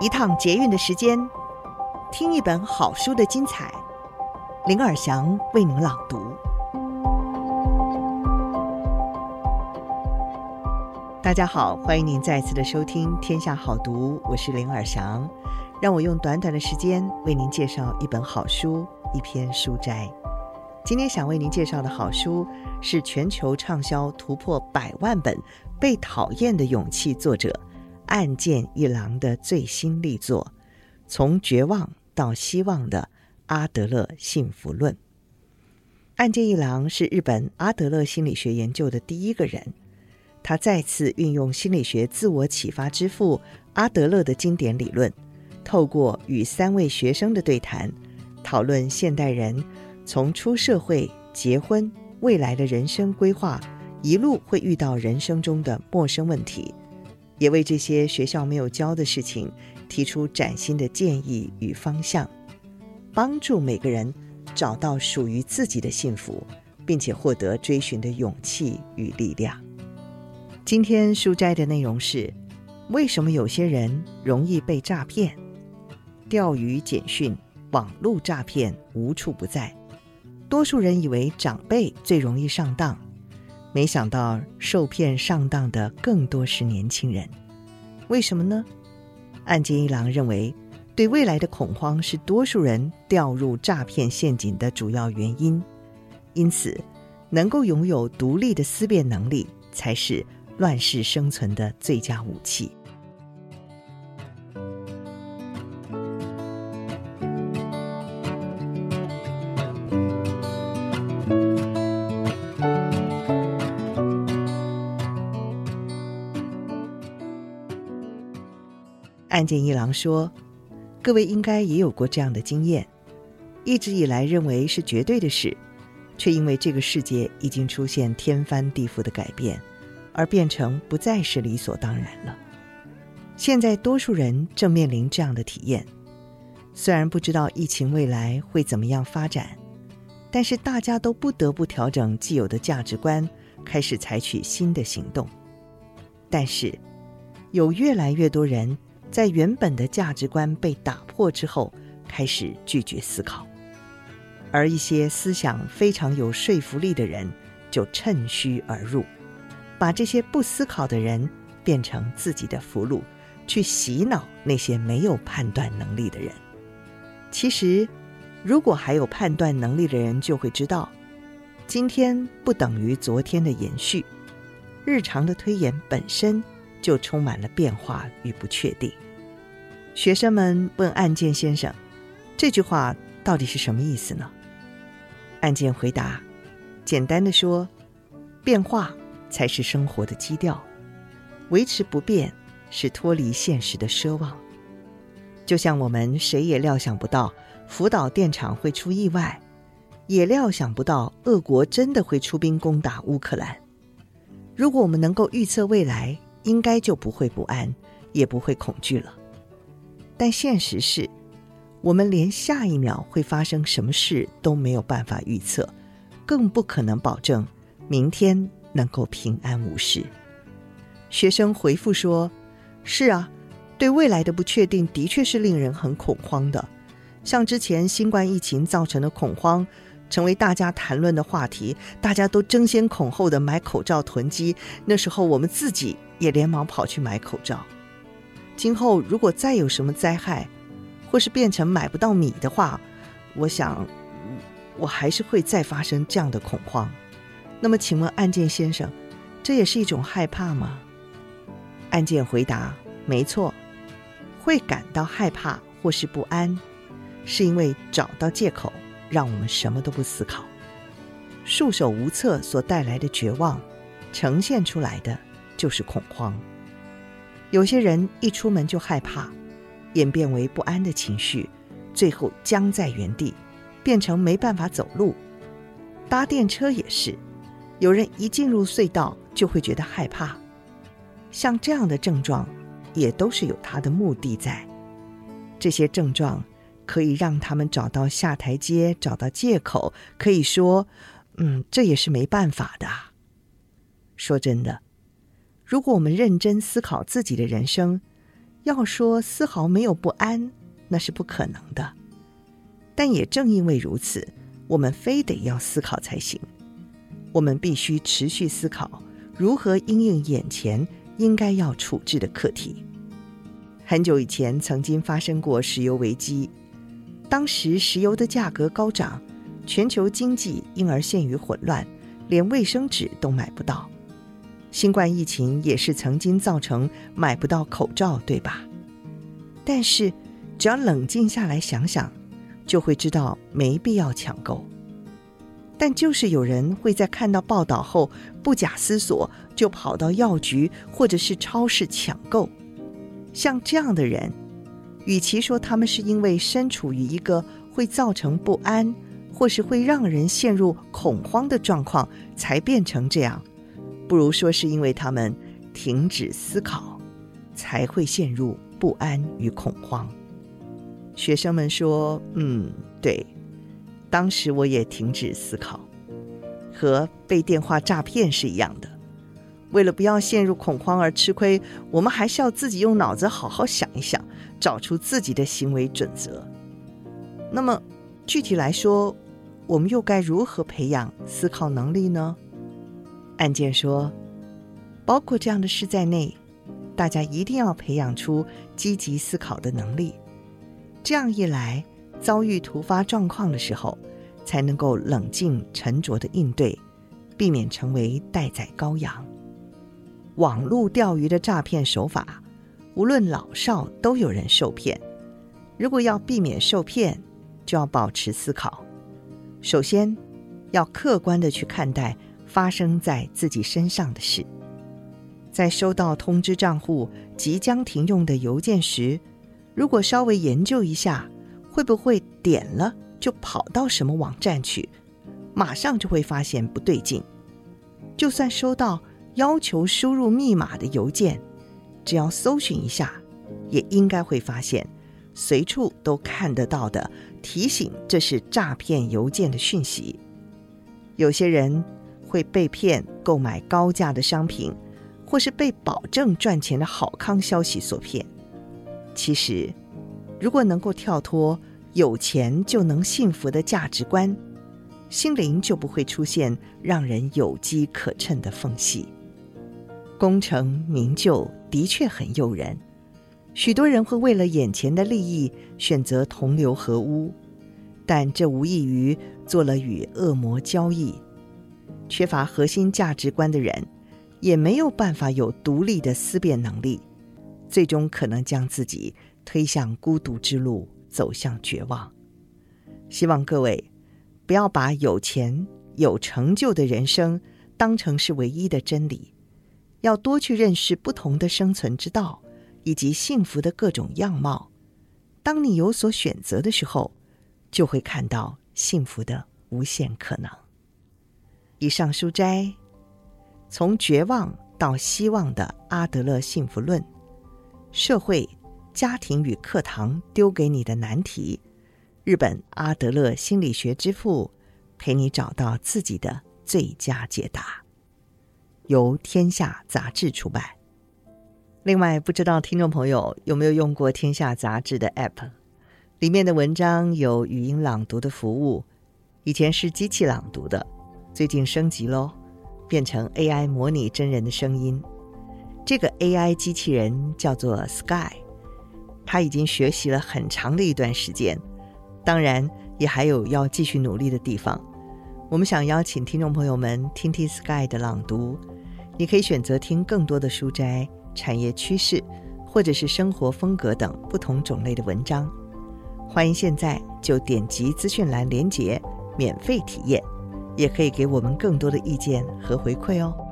一趟捷运的时间，听一本好书的精彩。林尔祥为您朗读。大家好，欢迎您再次的收听《天下好读》，我是林尔祥。让我用短短的时间为您介绍一本好书，一篇书摘。今天想为您介绍的好书是全球畅销突破百万本《被讨厌的勇气》作者。岸见一郎的最新力作《从绝望到希望的阿德勒幸福论》。岸见一郎是日本阿德勒心理学研究的第一个人，他再次运用心理学自我启发之父阿德勒的经典理论，透过与三位学生的对谈，讨论现代人从出社会、结婚、未来的人生规划，一路会遇到人生中的陌生问题。也为这些学校没有教的事情提出崭新的建议与方向，帮助每个人找到属于自己的幸福，并且获得追寻的勇气与力量。今天书摘的内容是：为什么有些人容易被诈骗？钓鱼简讯、网络诈骗无处不在，多数人以为长辈最容易上当。没想到受骗上当的更多是年轻人，为什么呢？岸见一郎认为，对未来的恐慌是多数人掉入诈骗陷阱的主要原因。因此，能够拥有独立的思辨能力，才是乱世生存的最佳武器。岸见一郎说：“各位应该也有过这样的经验，一直以来认为是绝对的事，却因为这个世界已经出现天翻地覆的改变，而变成不再是理所当然了。现在多数人正面临这样的体验，虽然不知道疫情未来会怎么样发展，但是大家都不得不调整既有的价值观，开始采取新的行动。但是，有越来越多人。”在原本的价值观被打破之后，开始拒绝思考，而一些思想非常有说服力的人就趁虚而入，把这些不思考的人变成自己的俘虏，去洗脑那些没有判断能力的人。其实，如果还有判断能力的人，就会知道，今天不等于昨天的延续，日常的推演本身。就充满了变化与不确定。学生们问案件先生：“这句话到底是什么意思呢？”案件回答：“简单的说，变化才是生活的基调，维持不变是脱离现实的奢望。就像我们谁也料想不到福岛电厂会出意外，也料想不到俄国真的会出兵攻打乌克兰。如果我们能够预测未来，应该就不会不安，也不会恐惧了。但现实是，我们连下一秒会发生什么事都没有办法预测，更不可能保证明天能够平安无事。学生回复说：“是啊，对未来的不确定的确是令人很恐慌的，像之前新冠疫情造成的恐慌。”成为大家谈论的话题，大家都争先恐后的买口罩囤积。那时候我们自己也连忙跑去买口罩。今后如果再有什么灾害，或是变成买不到米的话，我想我还是会再发生这样的恐慌。那么，请问案件先生，这也是一种害怕吗？案件回答：没错，会感到害怕或是不安，是因为找到借口。让我们什么都不思考，束手无策所带来的绝望，呈现出来的就是恐慌。有些人一出门就害怕，演变为不安的情绪，最后僵在原地，变成没办法走路。搭电车也是，有人一进入隧道就会觉得害怕。像这样的症状，也都是有他的目的在。这些症状。可以让他们找到下台阶，找到借口，可以说，嗯，这也是没办法的。说真的，如果我们认真思考自己的人生，要说丝毫没有不安，那是不可能的。但也正因为如此，我们非得要思考才行。我们必须持续思考如何应应眼前应该要处置的课题。很久以前，曾经发生过石油危机，当时石油的价格高涨，全球经济因而陷于混乱，连卫生纸都买不到。新冠疫情也是曾经造成买不到口罩，对吧？但是，只要冷静下来想想，就会知道没必要抢购。但就是有人会在看到报道后不假思索就跑到药局或者是超市抢购。像这样的人，与其说他们是因为身处于一个会造成不安，或是会让人陷入恐慌的状况才变成这样。不如说是因为他们停止思考，才会陷入不安与恐慌。学生们说：“嗯，对，当时我也停止思考，和被电话诈骗是一样的。为了不要陷入恐慌而吃亏，我们还是要自己用脑子好好想一想，找出自己的行为准则。那么，具体来说，我们又该如何培养思考能力呢？”案件说，包括这样的事在内，大家一定要培养出积极思考的能力。这样一来，遭遇突发状况的时候，才能够冷静沉着的应对，避免成为待宰羔羊。网络钓鱼的诈骗手法，无论老少都有人受骗。如果要避免受骗，就要保持思考。首先，要客观的去看待。发生在自己身上的事，在收到通知账户即将停用的邮件时，如果稍微研究一下，会不会点了就跑到什么网站去，马上就会发现不对劲。就算收到要求输入密码的邮件，只要搜寻一下，也应该会发现随处都看得到的提醒这是诈骗邮件的讯息。有些人。会被骗购买高价的商品，或是被保证赚钱的好康消息所骗。其实，如果能够跳脱有钱就能幸福的价值观，心灵就不会出现让人有机可乘的缝隙。功成名就的确很诱人，许多人会为了眼前的利益选择同流合污，但这无异于做了与恶魔交易。缺乏核心价值观的人，也没有办法有独立的思辨能力，最终可能将自己推向孤独之路，走向绝望。希望各位不要把有钱有成就的人生当成是唯一的真理，要多去认识不同的生存之道，以及幸福的各种样貌。当你有所选择的时候，就会看到幸福的无限可能。以上书摘：从绝望到希望的阿德勒幸福论，社会、家庭与课堂丢给你的难题，日本阿德勒心理学之父陪你找到自己的最佳解答。由天下杂志出版。另外，不知道听众朋友有没有用过天下杂志的 App？里面的文章有语音朗读的服务，以前是机器朗读的。最近升级喽，变成 AI 模拟真人的声音。这个 AI 机器人叫做 Sky，它已经学习了很长的一段时间，当然也还有要继续努力的地方。我们想邀请听众朋友们听听 Sky 的朗读，你可以选择听更多的书摘、产业趋势，或者是生活风格等不同种类的文章。欢迎现在就点击资讯栏连结，免费体验。也可以给我们更多的意见和回馈哦。